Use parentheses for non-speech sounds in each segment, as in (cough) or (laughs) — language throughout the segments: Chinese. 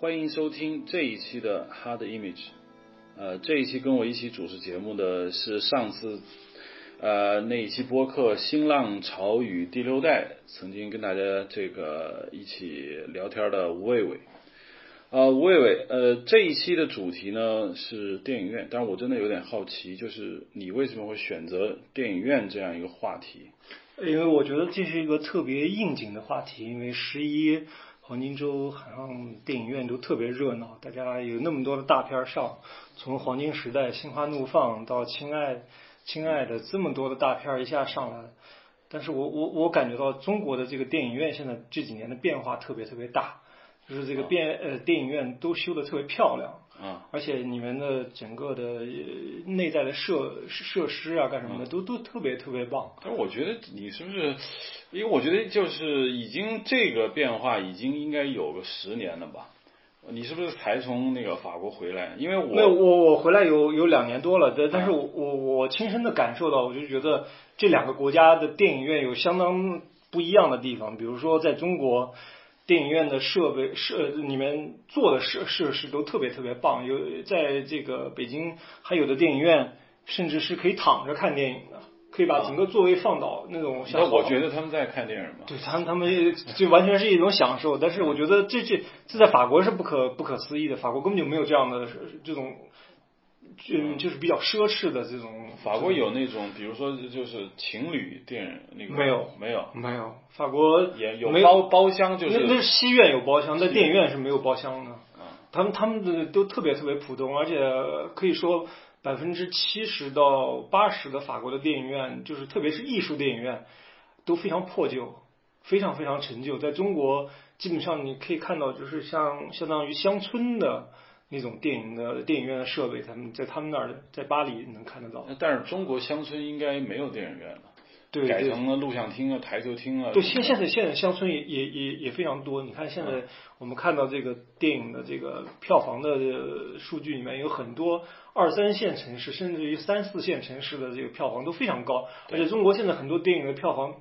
欢迎收听这一期的 Hard Image。呃，这一期跟我一起主持节目的是上次呃那一期播客《新浪潮语第六代》曾经跟大家这个一起聊天的吴伟伟。呃，吴伟伟，呃，这一期的主题呢是电影院，但是我真的有点好奇，就是你为什么会选择电影院这样一个话题？因为我觉得这是一个特别应景的话题，因为十一。黄金周好像电影院都特别热闹，大家有那么多的大片上，从《黄金时代》《心花怒放》到《亲爱亲爱的》这么多的大片一下上来，但是我我我感觉到中国的这个电影院现在这几年的变化特别特别大，就是这个变呃电影院都修的特别漂亮。啊，而且你们的整个的内在的设设施啊，干什么的都都特别特别棒。但是我觉得你是不是？因为我觉得就是已经这个变化已经应该有个十年了吧？你是不是才从那个法国回来？因为我没有我我回来有有两年多了，但但是我我我亲身的感受到，我就觉得这两个国家的电影院有相当不一样的地方。比如说在中国。电影院的设备设里面做的设设施都特别特别棒，有在这个北京还有的电影院甚至是可以躺着看电影的，可以把整个座位放倒那种。那我觉得他们在看电影嘛。对他们，他们就完全是一种享受。但是我觉得这这这在法国是不可不可思议的，法国根本就没有这样的这种。嗯，就是比较奢侈的这种。法国有那种，比如说就是情侣电影那个。没有，没有，没有。法国也有包包厢，就是那那是戏院有包厢，在电影院是没有包厢的。他们他们的都特别特别普通，而且可以说百分之七十到八十的法国的电影院，就是特别是艺术电影院，都非常破旧，非常非常陈旧。在中国，基本上你可以看到，就是像相当于乡村的。那种电影的电影院的设备，他们在他们那儿，在巴黎能看得到。但是中国乡村应该没有电影院了，对，改成了录像厅啊、台球厅啊。对，现现在现在乡村也也也也非常多。你看现在我们看到这个电影的这个票房的数据里面，有很多二三线城市，甚至于三四线城市的这个票房都非常高。而且中国现在很多电影的票房。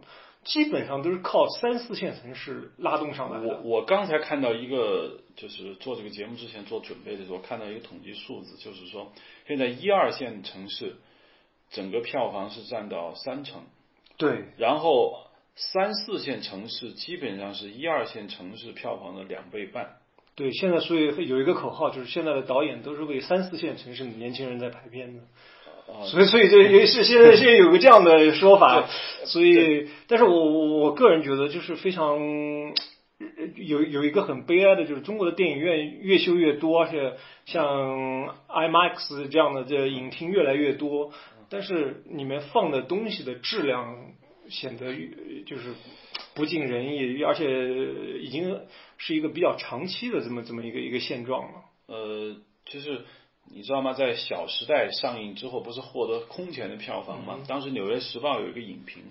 基本上都是靠三四线城市拉动上来的。我我刚才看到一个，就是做这个节目之前做准备的时候，看到一个统计数字，就是说现在一二线城市整个票房是占到三成。对。然后三四线城市基本上是一二线城市票房的两倍半。对，现在所以有一个口号，就是现在的导演都是为三四线城市的年轻人在拍片的。所以，所以这也是现在现在有个这样的说法，所以，但是我我我个人觉得就是非常有有一个很悲哀的，就是中国的电影院越修越多，而且像 IMAX 这样的这影厅越来越多，但是里面放的东西的质量显得就是不尽人意，而且已经是一个比较长期的这么这么一个一个现状了。呃，就是。你知道吗？在《小时代》上映之后，不是获得空前的票房吗？当时《纽约时报》有一个影评，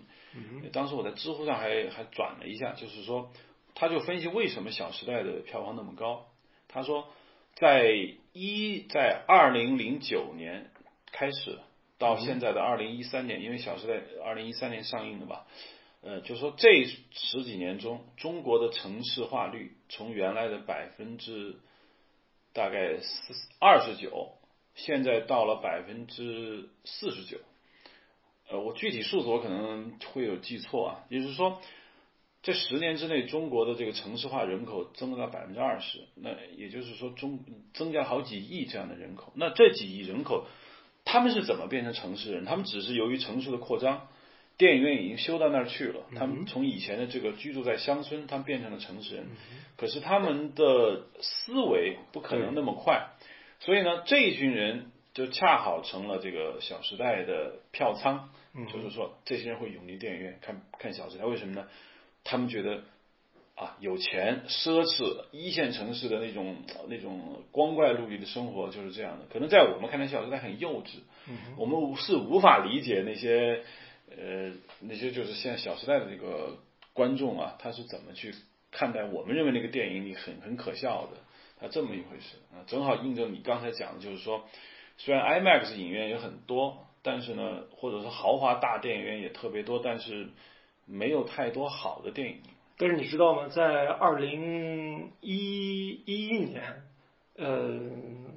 当时我在知乎上还还转了一下，就是说，他就分析为什么《小时代》的票房那么高。他说，在一在二零零九年开始到现在的二零一三年，因为《小时代》二零一三年上映的吧，呃，就说这十几年中，中国的城市化率从原来的百分之大概四二十九，现在到了百分之四十九。呃，我具体数字我可能会有记错啊。也就是说，这十年之内，中国的这个城市化人口增了百分之二十。那也就是说，中增加好几亿这样的人口。那这几亿人口，他们是怎么变成城市人？他们只是由于城市的扩张。电影院已经修到那儿去了，他们从以前的这个居住在乡村，他们变成了城市人。可是他们的思维不可能那么快，所以呢，这一群人就恰好成了这个《小时代》的票仓。就是说，这些人会涌进电影院看看《小时代》，为什么呢？他们觉得啊，有钱、奢侈、一线城市的那种那种光怪陆离的生活就是这样的。可能在我们看来，《小时代》很幼稚，我们是无法理解那些。呃，那些就是现在《小时代》的这个观众啊，他是怎么去看待我们认为那个电影里很很可笑的，他这么一回事啊，正好印证你刚才讲的，就是说，虽然 IMAX 影院有很多，但是呢，或者是豪华大电影院也特别多，但是没有太多好的电影。但是你知道吗？在二零一一年，呃，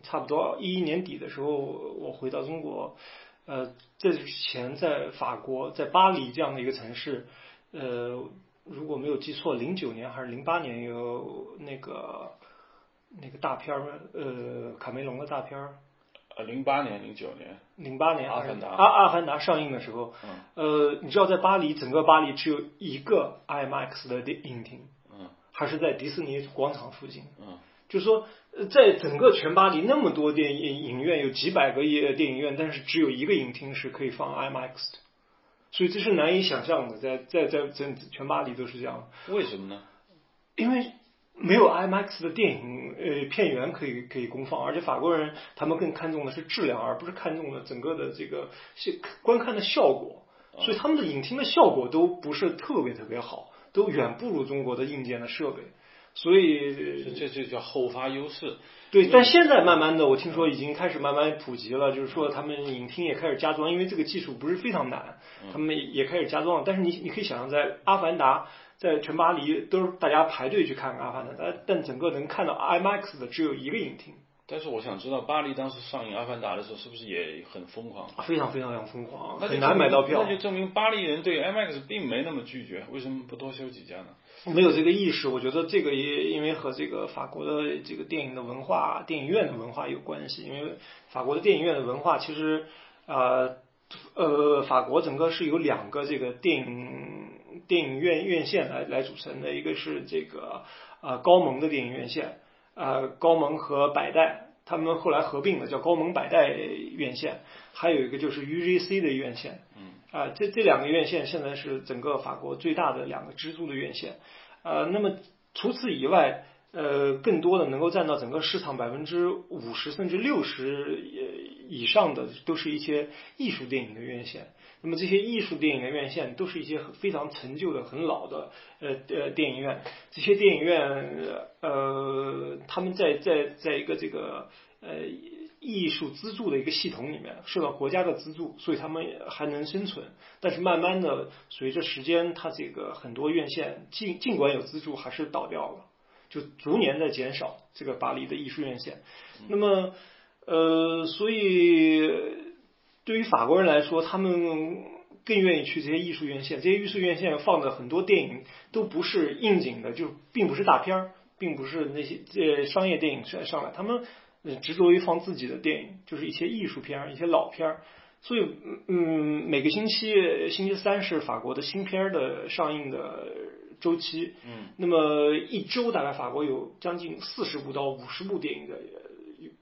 差不多一一年底的时候，我回到中国，呃，这之前在法国，在巴黎这样的一个城市，呃，如果没有记错，零九年还是零八年有那个那个大片儿，呃，卡梅隆的大片儿。呃，零八年、零九年，零八年，阿凡达，阿阿凡达上映的时候，呃，你知道在巴黎，整个巴黎只有一个 IMAX 的电影厅，嗯，还是在迪士尼广场附近，嗯，就是说，在整个全巴黎那么多电影影院，有几百个电电影院，但是只有一个影厅是可以放 IMAX 的，所以这是难以想象的，在在在整全巴黎都是这样。为什么呢？因为。没有 IMAX 的电影呃片源可以可以公放，而且法国人他们更看重的是质量，而不是看重的整个的这个观看的效果，所以他们的影厅的效果都不是特别特别好，都远不如中国的硬件的设备，所以这这叫后发优势。对，但现在慢慢的，我听说已经开始慢慢普及了，就是说他们影厅也开始加装，因为这个技术不是非常难，他们也开始加装。但是你你可以想象，在《阿凡达》。在全巴黎都是大家排队去看《阿凡达》，但但整个能看到 IMAX 的只有一个影厅。但是我想知道，巴黎当时上映《阿凡达》的时候，是不是也很疯狂？非常非常非常疯狂，很难买到票。那就证明巴黎人对 IMAX 并没那么拒绝，为什么不多修几家呢？没有这个意识，我觉得这个也因为和这个法国的这个电影的文化、电影院的文化有关系。因为法国的电影院的文化其实呃呃，法国整个是有两个这个电影。电影院院线来来组成的一个是这个呃高蒙的电影院线，呃高蒙和百代他们后来合并了叫高蒙百代院线，还有一个就是 UGC 的院线，啊这这两个院线现在是整个法国最大的两个支柱的院线，呃那么除此以外，呃更多的能够占到整个市场百分之五十甚至六十以上的都是一些艺术电影的院线。那么这些艺术电影的院线都是一些非常陈旧的、很老的呃呃电影院。这些电影院呃，他们在在在一个这个呃艺术资助的一个系统里面，受到国家的资助，所以他们还能生存。但是慢慢的，随着时间，它这个很多院线尽尽管有资助，还是倒掉了，就逐年在减少这个巴黎的艺术院线。那么呃，所以。对于法国人来说，他们更愿意去这些艺术院线。这些艺术院线放的很多电影都不是应景的，就并不是大片儿，并不是那些呃商业电影上上来。他们执着于放自己的电影，就是一些艺术片儿、一些老片儿。所以，嗯，每个星期星期三是法国的新片儿的上映的周期。嗯。那么一周大概法国有将近四十部到五十部电影的。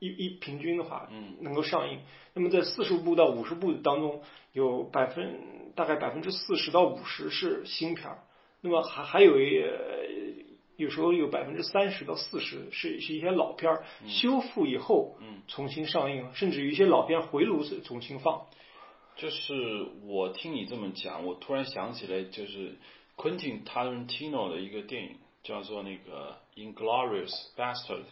一一平均的话，嗯，能够上映。那么在四十部到五十部当中，有百分大概百分之四十到五十是新片儿。那么还还有一有时候有百分之三十到四十是是一些老片儿，修复以后，嗯，重新上映，甚至于一些老片回炉重新放。就是我听你这么讲，我突然想起来，就是 Quentin Tarantino 的一个电影，叫做那个《Inglorious Bastard》。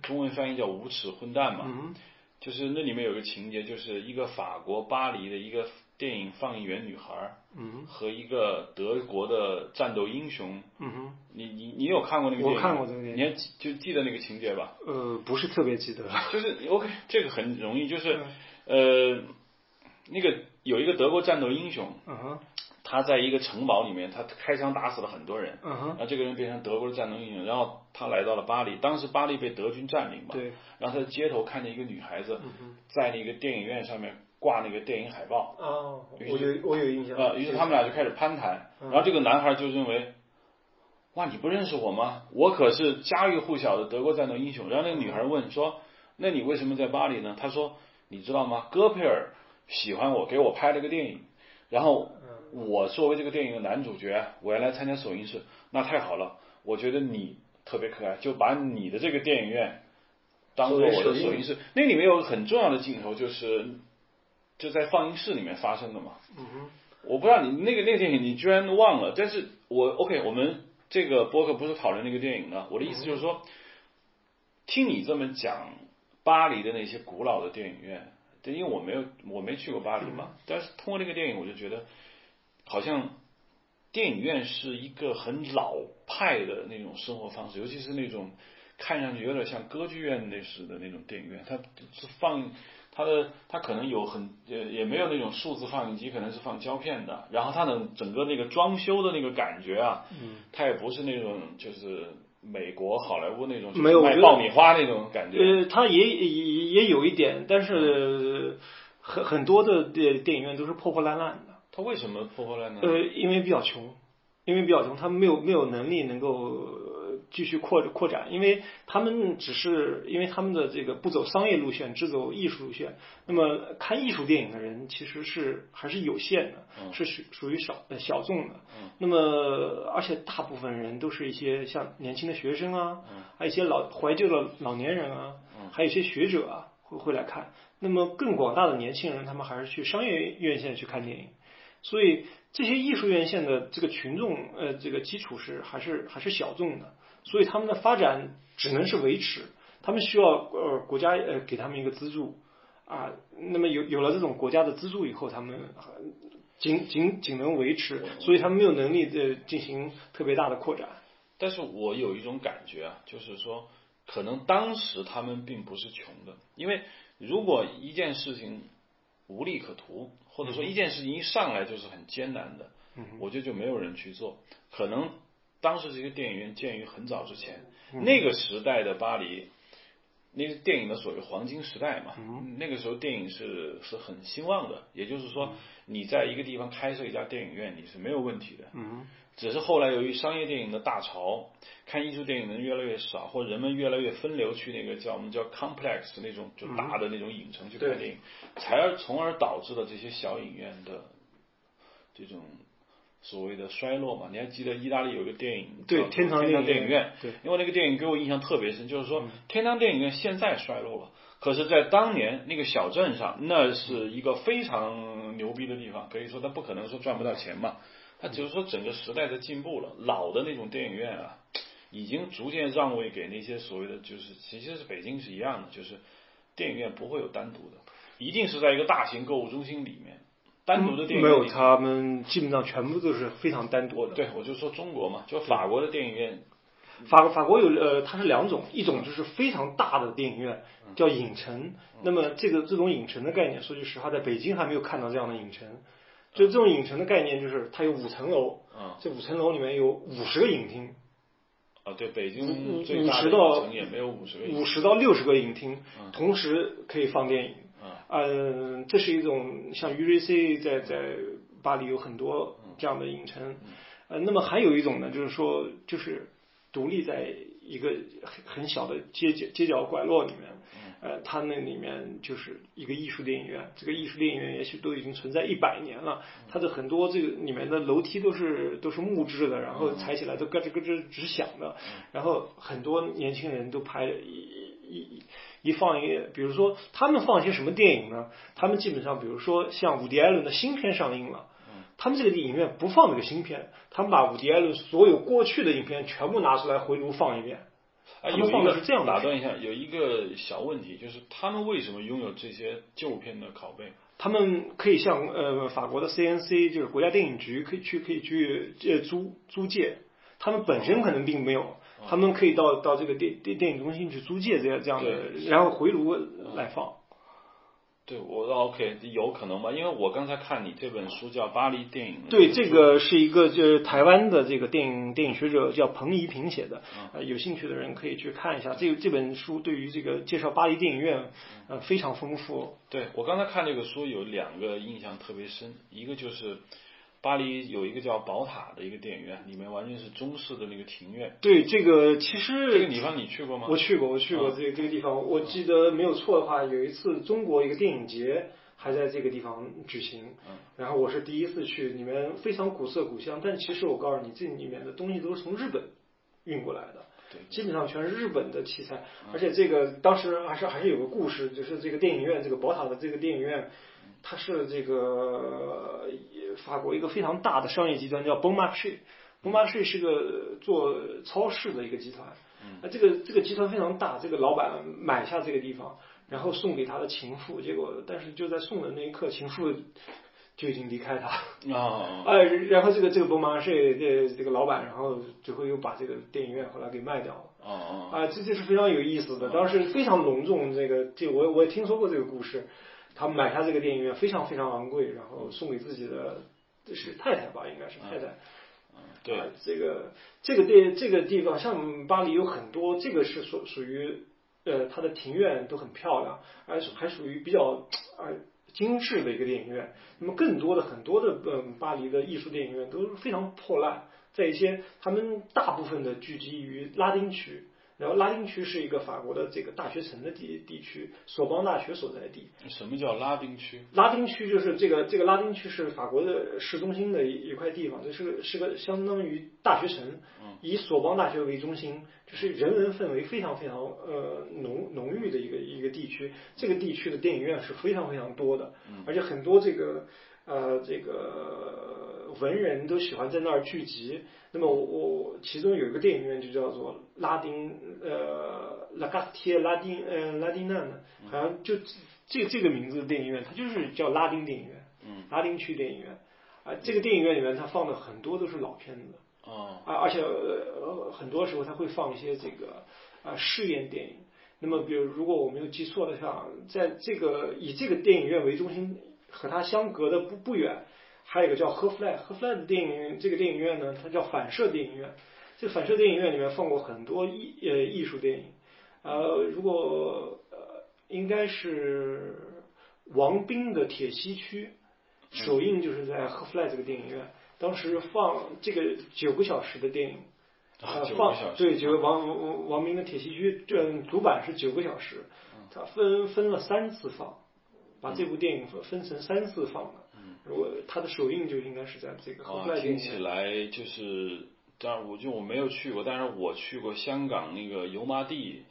中文翻译叫无耻混蛋嘛，就是那里面有个情节，就是一个法国巴黎的一个电影放映员女孩，嗯和一个德国的战斗英雄，嗯哼你你你有看过那个电影？我看过这个电影，你还就记得那个情节吧？呃，不是特别记得。就是 OK，这个很容易，就是呃，那个有一个德国战斗英雄。嗯哼他在一个城堡里面，他开枪打死了很多人，嗯哼然后这个人变成德国的战斗英雄，然后他来到了巴黎，当时巴黎被德军占领嘛，对，然后他在街头看见一个女孩子，在那个电影院上面挂那个电影海报，哦，我有我有印象，啊，于是他们俩就开始攀谈，然后这个男孩就认为，哇，你不认识我吗？我可是家喻户晓的德国战斗英雄。然后那个女孩问说，那你为什么在巴黎呢？他说，你知道吗？戈培尔喜欢我，给我拍了个电影，然后。我作为这个电影的男主角，我要来参加首映式，那太好了。我觉得你特别可爱，就把你的这个电影院当做我的首映式。那里面有个很重要的镜头，就是就在放映室里面发生的嘛。嗯哼。我不知道你那个那个电影你居然忘了，但是我 OK，我们这个播客不是讨论那个电影的。我的意思就是说，听你这么讲巴黎的那些古老的电影院，对因为我没有我没去过巴黎嘛，但是通过那个电影我就觉得。好像电影院是一个很老派的那种生活方式，尤其是那种看上去有点像歌剧院那似的那种电影院，它是放它的它可能有很也也没有那种数字放映机，可能是放胶片的，然后它的整个那个装修的那个感觉啊，它也不是那种就是美国好莱坞那种没有卖爆米花那种感觉，呃，它也也也有一点，但是很很多的电电影院都是破破烂烂的。它为什么破破烂烂？呃，因为比较穷，因为比较穷，他们没有没有能力能够继续扩扩展，因为他们只是因为他们的这个不走商业路线，只走艺术路线。那么看艺术电影的人其实是还是有限的，是属属于少小众的。那么而且大部分人都是一些像年轻的学生啊，还有一些老怀旧的老年人啊，还有一些学者啊会会来看。那么更广大的年轻人，他们还是去商业院线去看电影。所以这些艺术院线的这个群众，呃，这个基础是还是还是小众的，所以他们的发展只能是维持，他们需要呃国家呃给他们一个资助啊，那么有有了这种国家的资助以后，他们仅仅仅能维持，所以他们没有能力的进行特别大的扩展。但是我有一种感觉啊，就是说，可能当时他们并不是穷的，因为如果一件事情无利可图。或者说一件事情一上来就是很艰难的，我觉得就没有人去做。可能当时这些电影院建于很早之前，那个时代的巴黎，那个电影的所谓黄金时代嘛，那个时候电影是是很兴旺的。也就是说，你在一个地方开设一家电影院，你是没有问题的。只是后来由于商业电影的大潮，看艺术电影的人越来越少，或人们越来越分流去那个叫我们叫 complex 那种就大的那种影城去看电影，才而从而导致了这些小影院的这种所谓的衰落嘛。你还记得意大利有个电影对天堂电影院，对，因为那个电影给我印象特别深，就是说天堂电影院现在衰落了，可是，在当年那个小镇上，那是一个非常牛逼的地方，可以说它不可能说赚不到钱嘛。它只是说，整个时代在进步了，老的那种电影院啊，已经逐渐让位给那些所谓的，就是其实是北京是一样的，就是电影院不会有单独的，一定是在一个大型购物中心里面，单独的电影院没有，他们基本上全部都是非常单独的。对，我就说中国嘛，就法国的电影院，法法国有呃，它是两种，一种就是非常大的电影院，叫影城。那么这个这种影城的概念，说句实话，在北京还没有看到这样的影城。就这种影城的概念，就是它有五层楼，这五层楼里面有五十个影厅。啊，对，北京五五十到也没有五十个，五十到六十个影厅，同时可以放电影。嗯，这是一种像 URC 在在巴黎有很多这样的影城。呃，那么还有一种呢，就是说，就是独立在一个很很小的街角街角拐落里面。呃，它那里面就是一个艺术电影院，这个艺术电影院也许都已经存在一百年了。它的很多这个里面的楼梯都是都是木质的，然后踩起来都咯吱咯吱直响的。然后很多年轻人都拍一一一放一，比如说他们放一些什么电影呢？他们基本上，比如说像伍迪·艾伦的新片上映了，他们这个电影院不放这个新片，他们把伍迪·艾伦所有过去的影片全部拿出来回炉放一遍。啊，有一个打断一下，有一个小问题，就是他们为什么拥有这些旧片的拷贝？他们可以向呃法国的 CNC，就是国家电影局，可以去可以去借租租借。他们本身可能并没有，他们可以到到这个电电电影中心去租借这样这样的，然后回炉来放。对，我 OK，有可能吧？因为我刚才看你这本书叫《巴黎电影》。对，这个是一个就是台湾的这个电影电影学者叫彭怡平写的，呃，有兴趣的人可以去看一下。这这本书对于这个介绍巴黎电影院，呃，非常丰富。对我刚才看这个书有两个印象特别深，一个就是。巴黎有一个叫宝塔的一个电影院，里面完全是中式的那个庭院。对，这个其实这个地方你去过吗？我去过，我去过这这个地方。我记得没有错的话，有一次中国一个电影节还在这个地方举行。嗯。然后我是第一次去，里面非常古色古香。但其实我告诉你，这里面的东西都是从日本运过来的。对。基本上全是日本的器材，而且这个当时还是还是有个故事，就是这个电影院，这个宝塔的这个电影院。它是这个法国一个非常大的商业集团，叫 Bon Marché，Bon Marché 是个做超市的一个集团。那这个这个集团非常大，这个老板买下这个地方，然后送给他的情妇，结果但是就在送的那一刻，情妇就已经离开他啊，哎，然后这个这个博马是这这个老板，然后最后又把这个电影院后来给卖掉了。啊啊，这这是非常有意思的，当时非常隆重。这个这我我也听说过这个故事，他买下这个电影院非常非常昂贵，然后送给自己的是太太吧，应该是太太。对，这个这个地这个地方，像巴黎有很多，这个是属属于呃，它的庭院都很漂亮，而还属于比较啊精致的一个电影院。那么更多的很多的呃巴黎的艺术电影院都是非常破烂。在一些，他们大部分的聚集于拉丁区，然后拉丁区是一个法国的这个大学城的地地区，索邦大学所在地。什么叫拉丁区？拉丁区就是这个这个拉丁区是法国的市中心的一一块地方，这是个是个相当于大学城，以索邦大学为中心，就是人文氛围非常非常呃浓浓郁的一个一个地区。这个地区的电影院是非常非常多的，而且很多这个呃这个。文人都喜欢在那儿聚集。那么我我其中有一个电影院就叫做拉丁呃拉卡斯贴拉丁呃拉丁纳呢，好像就这这个名字的电影院，它就是叫拉丁电影院，嗯，拉丁区电影院啊。这个电影院里面它放的很多都是老片子哦，啊，而且呃很多时候它会放一些这个啊试验电影。那么比如如果我没有记错的话，在这个以这个电影院为中心和它相隔的不不远。还有一个叫赫弗莱，赫弗莱的电影这个电影院呢，它叫反射电影院。这个反射电影院里面放过很多艺呃艺术电影，呃，如果呃应该是王斌的《铁西区》，首映就是在 h e f l y 这个电影院，当时放这个九个小时的电影，啊，放对九个王王王斌的《铁西区》，这主板是九个小时，它分分了三次放，把这部电影分分成三次放的。如果它的首映就应该是在这个啊，听起来就是，当然我就我没有去过，但是我去过香港那个油麻地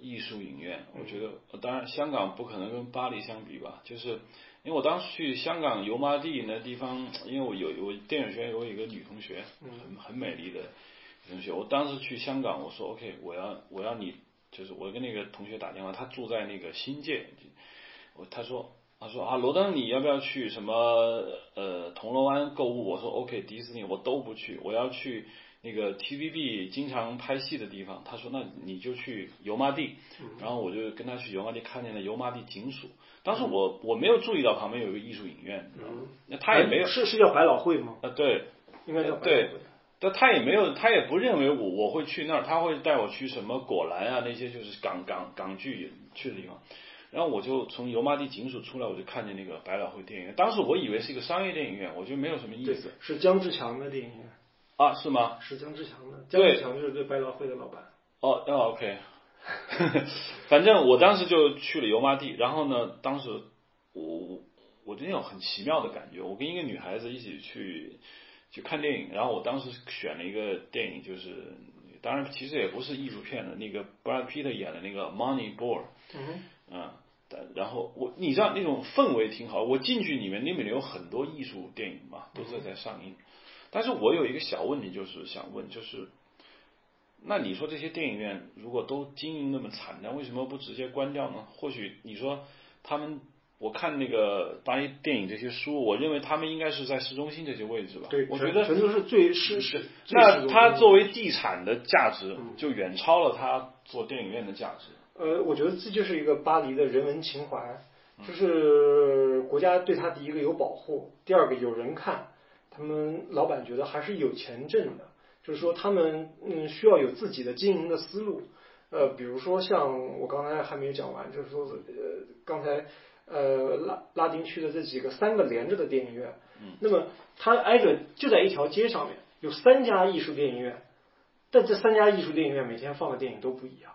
艺术影院，我觉得当然香港不可能跟巴黎相比吧，就是因为我当时去香港油麻地那地方，因为我有我电影学院有一个女同学，很很美丽的女同学，我当时去香港，我说 OK，我要我要你，就是我跟那个同学打电话，她住在那个新界，我他说。他说啊，罗登，你要不要去什么呃铜锣湾购物？我说 OK，迪士尼我都不去，我要去那个 TVB 经常拍戏的地方。他说那你就去油麻地，然后我就跟他去油麻地看见了油麻地警署。当时我我没有注意到旁边有一个艺术影院，那他也没有是是叫百老汇吗？啊对，应该叫对，但他也没有他也不认为我我会去那儿，他会带我去什么果篮啊那些就是港港港剧去的地方。然后我就从油麻地警署出来，我就看见那个百老汇电影院。当时我以为是一个商业电影院，我觉得没有什么意思。是姜志强的电影院啊？是吗？是姜志强的。姜志强就是对百老汇的老板。哦，哦，OK。(laughs) 反正我当时就去了油麻地，然后呢，当时我我我那种很奇妙的感觉，我跟一个女孩子一起去去看电影，然后我当时选了一个电影，就是当然其实也不是艺术片的，那个 Brad Pitt 演的那个 Moneyball。嗯。嗯，然后我你知道那种氛围挺好，我进去里面，那里面有很多艺术电影嘛，都是在上映。但是我有一个小问题，就是想问，就是那你说这些电影院如果都经营那么惨，那为什么不直接关掉呢？或许你说他们，我看那个巴黎电影这些书，我认为他们应该是在市中心这些位置吧。对，我觉得全都是最是是。那它作为地产的价值，就远超了它做电影院的价值。呃，我觉得这就是一个巴黎的人文情怀，就是国家对他第一个有保护，第二个有人看，他们老板觉得还是有钱挣的，就是说他们嗯需要有自己的经营的思路，呃，比如说像我刚才还没有讲完，就是说呃刚才呃拉拉丁区的这几个三个连着的电影院，那么它挨着就在一条街上面有三家艺术电影院，但这三家艺术电影院每天放的电影都不一样。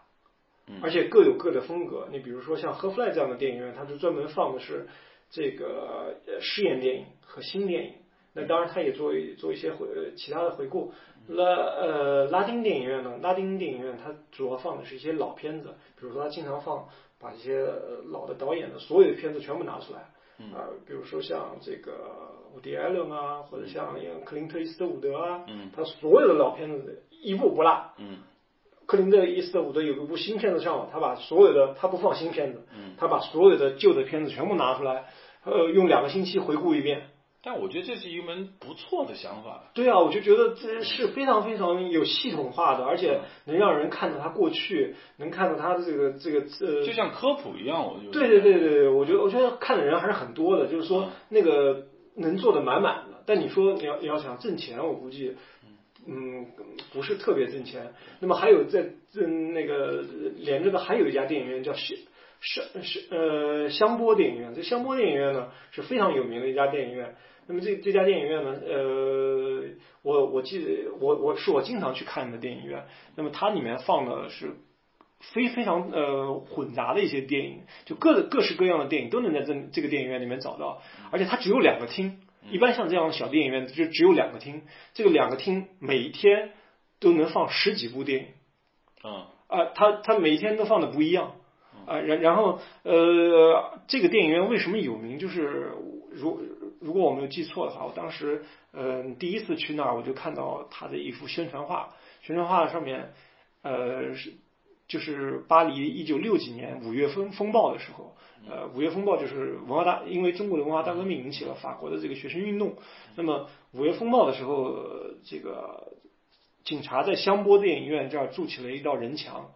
而且各有各的风格。你比如说像和 fly 这样的电影院，它是专门放的是这个试验电影和新电影。那当然，它也做做一些回其他的回顾。拉呃拉丁电影院呢，拉丁电影院它主要放的是一些老片子，比如说它经常放把一些老的导演的所有的片子全部拿出来。啊，比如说像这个伍迪·艾伦啊，或者像克林特·伊斯特伍德啊，他所有的老片子一部不落。克林顿·伊斯特伍德有一部新片子上了，他把所有的他不放新片子，他把所有的旧的片子全部拿出来，呃，用两个星期回顾一遍，但我觉得这是一门不错的想法。对啊，我就觉得这是非常非常有系统化的，而且能让人看到他过去，能看到他的这个这个呃，就像科普一样，我就对对对对对，我觉得我觉得看的人还是很多的，就是说那个能做的满满的。但你说你要你要想挣钱，我估计嗯不是特别挣钱。那么还有在嗯那个连着的还有一家电影院叫香香香呃香波电影院，这香波电影院呢是非常有名的一家电影院。那么这这家电影院呢，呃，我我记得我我是我经常去看的电影院。那么它里面放的是非非常呃混杂的一些电影，就各各式各样的电影都能在这这个电影院里面找到。而且它只有两个厅，一般像这样的小电影院就只有两个厅，这个两个厅每一天都能放十几部电影。啊啊，它它每一天都放的不一样。啊，然然后呃，这个电影院为什么有名？就是如如果我没有记错的话，我当时嗯第一次去那儿，我就看到他的一幅宣传画，宣传画上面呃是就是巴黎一九六几年五月风风暴的时候，呃五月风暴就是文化大，因为中国的文化大革命引起了法国的这个学生运动，那么五月风暴的时候，这个警察在香波电影院这儿筑起了一道人墙。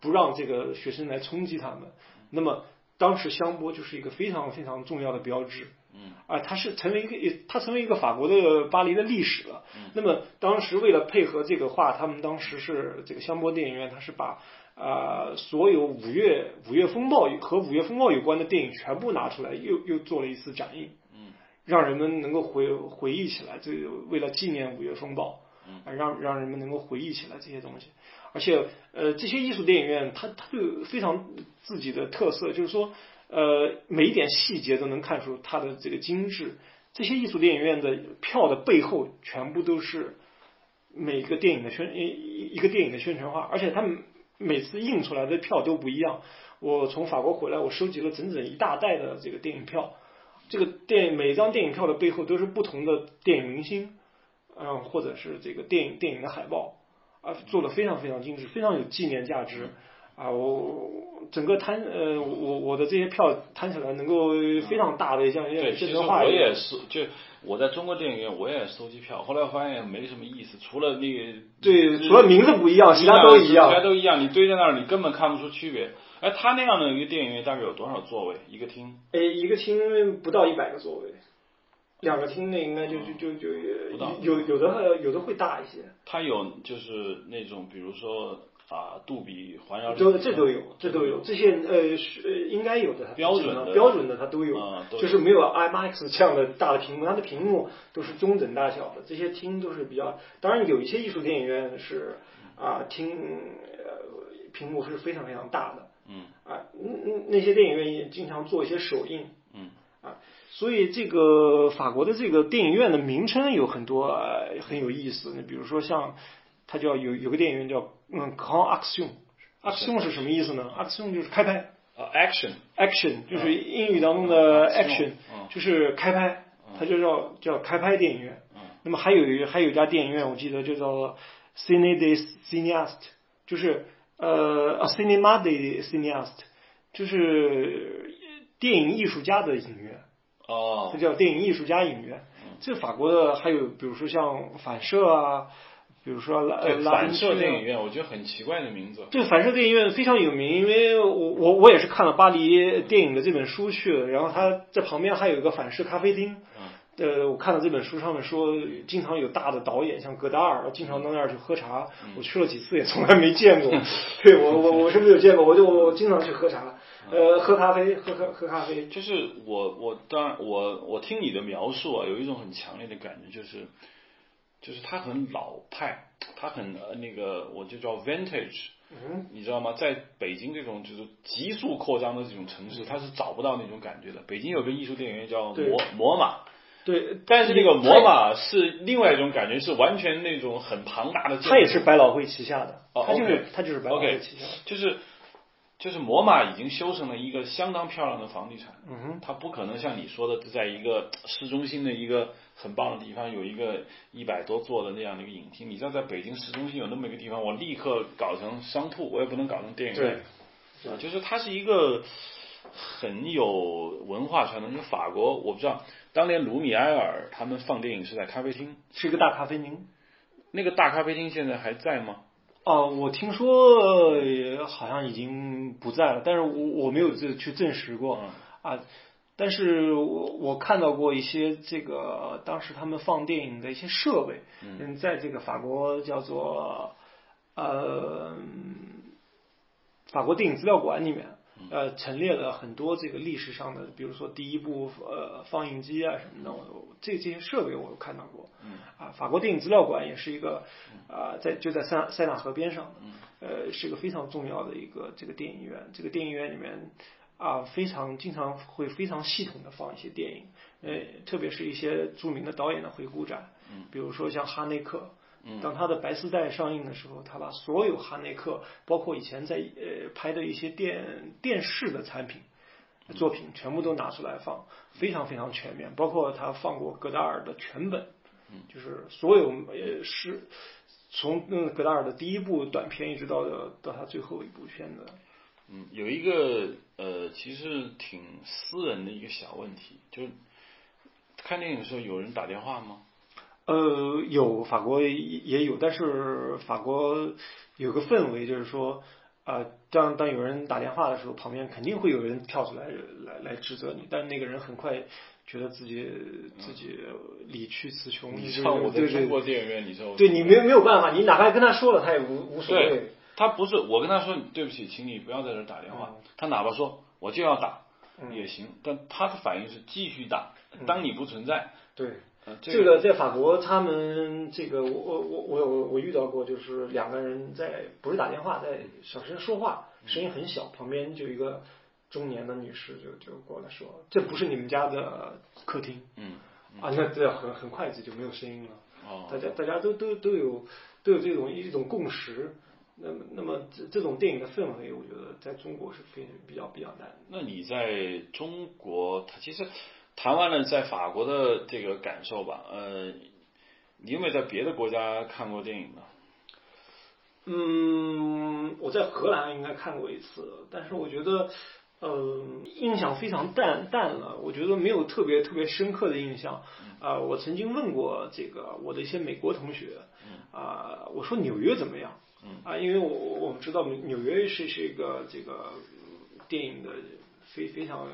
不让这个学生来冲击他们，那么当时香波就是一个非常非常重要的标志，嗯，啊，它是成为一个，它成为一个法国的巴黎的历史了。那么当时为了配合这个画，他们当时是这个香波电影院，它是把啊所有五月五月风暴和五月风暴有关的电影全部拿出来，又又做了一次展映，嗯，让人们能够回回忆起来，这为了纪念五月风暴，嗯，让让人们能够回忆起来这些东西。而且，呃，这些艺术电影院，它它都有非常自己的特色，就是说，呃，每一点细节都能看出它的这个精致。这些艺术电影院的票的背后，全部都是每个电影的宣一一个电影的宣传画，而且他们每次印出来的票都不一样。我从法国回来，我收集了整整一大袋的这个电影票，这个电每张电影票的背后都是不同的电影明星，嗯，或者是这个电影电影的海报。啊，做的非常非常精致，非常有纪念价值啊！我整个摊呃，我我的这些票摊起来能够非常大的像对，其实我也是，就我在中国电影院我也收集票，后来发现没什么意思，除了那个对，除了名字不一样，其他都一样，其他都一样，你堆在那儿，你根本看不出区别。哎，他那样的一个电影院大概有多少座位？一个厅？哎，一个厅不到一百个座位。两个厅的应该就就就就有有的有的会大一些。它有就是那种比如说啊杜比环绕。这这都有，这都有，这些呃是应该有的。标准的标准的它都有，就是没有 IMAX 这样的大的屏幕，它的屏幕都是中等大小的。这些厅都是比较，当然有一些艺术电影院是啊厅呃屏幕是非常非常大的。嗯。啊，那那些电影院也经常做一些首映。嗯。啊。所以这个法国的这个电影院的名称有很多很有意思。你比如说像它叫有有个电影院叫嗯 Grand Action，Action 是什么意思呢？Action 就是开拍。啊，Action，Action 就是英语当中的 Action，就是开拍，它就叫叫开拍电影院。那么还有一还有一家电影院，我记得就叫 Cine de Cineast，就是呃 Cinema de Cineast，就是电影艺术家的影院。哦，它叫电影艺术家影院。这法国的还有，比如说像反射啊，比如说拉拉反射电影院，我觉得很奇怪的名字。这反射电影院非常有名，因为我我我也是看了巴黎电影的这本书去的，然后它在旁边还有一个反射咖啡厅。呃，我看到这本书上面说，经常有大的导演，像戈达尔，经常到那儿去喝茶。我去了几次，也从来没见过。(laughs) 对我我我是没有见过，我就我经常去喝茶。呃，喝咖啡，喝喝喝咖啡。就是我，我当然，我我听你的描述啊，有一种很强烈的感觉，就是，就是它很老派，它很呃那个，我就叫 vintage，嗯，你知道吗？在北京这种就是急速扩张的这种城市，它是找不到那种感觉的。北京有个艺术电影院叫摩摩马，对，但是那个摩马是另外一种感觉，是完全那种很庞大的。它也是百老汇旗下的，哦，他就是它就是百老汇旗下，就是。就是摩马已经修成了一个相当漂亮的房地产，嗯哼，它不可能像你说的，在一个市中心的一个很棒的地方有一个一百多座的那样的一个影厅。你知道，在北京市中心有那么一个地方，我立刻搞成商铺，我也不能搞成电影院。对，就是它是一个很有文化传统。因为法国，我不知道当年卢米埃尔他们放电影是在咖啡厅，是一个大咖啡厅。那个大咖啡厅现在还在吗？哦，我听说好像已经不在了，但是我我没有这去证实过啊。但是我我看到过一些这个当时他们放电影的一些设备，嗯，在这个法国叫做呃法国电影资料馆里面，呃，陈列了很多这个历史上的，比如说第一部呃放映机啊什么的，我这这些设备我都看到过，嗯，啊，法国电影资料馆也是一个啊在就在塞塞纳河边上，嗯，呃，是个非常重要的一个这个电影院，这个电影院里面。啊，非常经常会非常系统的放一些电影，呃，特别是一些著名的导演的回顾展，嗯，比如说像哈内克，嗯，当他的白丝带上映的时候，他把所有哈内克，包括以前在呃拍的一些电电视的产品作品，全部都拿出来放，非常非常全面，包括他放过戈达尔的全本，嗯，就是所有呃是从嗯戈达尔的第一部短片一直到到他最后一部片子。嗯，有一个呃，其实挺私人的一个小问题，就是看电影的时候有人打电话吗？呃，有法国也有，但是法国有个氛围，就是说啊，当当有人打电话的时候，旁边肯定会有人跳出来来来指责你，但是那个人很快觉得自己自己理屈词穷。你唱我的中国电影院，你说对你没没有办法，你哪怕跟他说了，他也无无所谓。他不是我跟他说对不起，请你不要在这打电话。他哪怕说我就要打也行，但他的反应是继续打，当你不存在。对，这个在法国他们这个我我我我我我遇到过，就是两个人在不是打电话，在小声说话，声音很小，旁边就一个中年的女士就就过来说，这不是你们家的客厅。嗯。啊，那这很很快就就没有声音了。哦。大家大家都都都有都有这种一种共识。那么，那么这这种电影的氛围，我觉得在中国是非比较比较难。那你在中国，它其实谈完了在法国的这个感受吧？呃，你有没有在别的国家看过电影呢？嗯，我在荷兰应该看过一次，但是我觉得，呃，印象非常淡淡了。我觉得没有特别特别深刻的印象。啊，我曾经问过这个我的一些美国同学，啊，我说纽约怎么样？啊，因为我我们知道纽约是是一个这个电影的非非常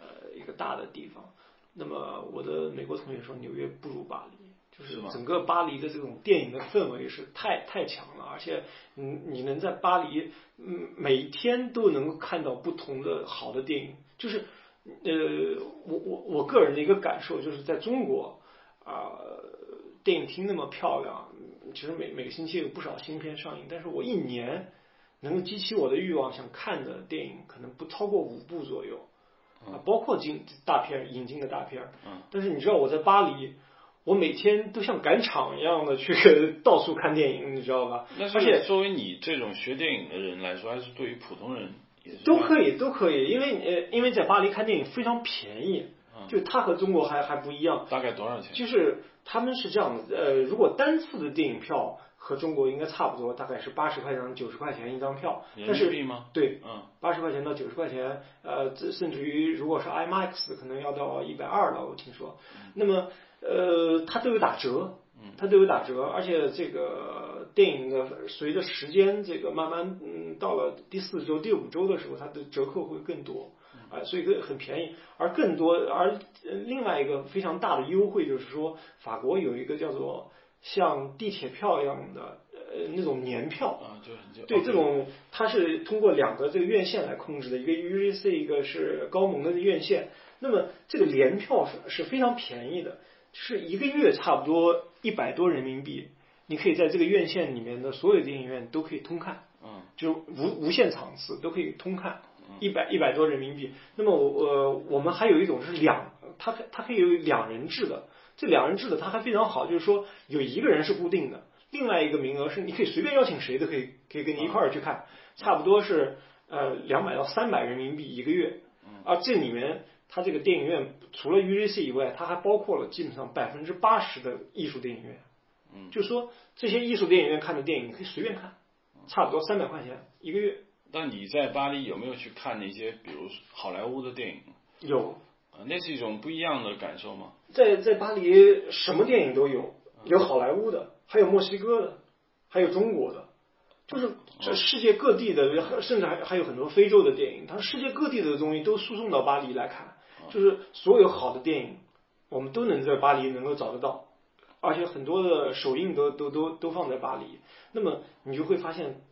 呃一个大的地方。那么我的美国同学说纽约不如巴黎，就是整个巴黎的这种电影的氛围是太太强了，而且你你能在巴黎嗯每天都能够看到不同的好的电影。就是呃我我我个人的一个感受就是在中国啊电影厅那么漂亮。其实每每个星期有不少新片上映，但是我一年能够激起我的欲望想看的电影可能不超过五部左右，啊，包括进大片引进的大片，嗯，但是你知道我在巴黎，我每天都像赶场一样的去到处看电影，你知道吧？而且作为你这种学电影的人来说，还是对于普通人也都可以都可以，因为呃因为在巴黎看电影非常便宜，就它和中国还还不一样，大概多少钱？就是。他们是这样的，呃，如果单次的电影票和中国应该差不多，大概是八十块钱、九十块钱一张票。但是吗？对，嗯，八十块钱到九十块钱，呃，甚至于如果是 IMAX，可能要到一百二了，我听说。那么，呃，它都有打折，它都有打折，而且这个电影的随着时间这个慢慢，嗯，到了第四周、第五周的时候，它的折扣会更多。啊，所以很很便宜，而更多，而另外一个非常大的优惠就是说，法国有一个叫做像地铁票一样的呃那种年票啊，就对这种它是通过两个这个院线来控制的，一个 UGC，一个是高蒙的院线。那么这个联票是是非常便宜的，是一个月差不多一百多人民币，你可以在这个院线里面的所有电影院都可以通看，嗯，就无无限场次都可以通看。一百一百多人民币，那么我呃我们还有一种是两，它它可以有两人制的，这两人制的它还非常好，就是说有一个人是固定的，另外一个名额是你可以随便邀请谁都可以可以跟你一块儿去看，差不多是呃两百到三百人民币一个月，而这里面它这个电影院除了 UGC 以外，它还包括了基本上百分之八十的艺术电影院，嗯，就说这些艺术电影院看的电影你可以随便看，差不多三百块钱一个月。那你在巴黎有没有去看那些，比如好莱坞的电影？有。啊，那是一种不一样的感受吗？在在巴黎，什么电影都有，有好莱坞的，还有墨西哥的，还有中国的，就是这世界各地的，甚至还还有很多非洲的电影。它世界各地的东西都输送到巴黎来看，就是所有好的电影，我们都能在巴黎能够找得到，而且很多的首映都都都都放在巴黎。那么你就会发现，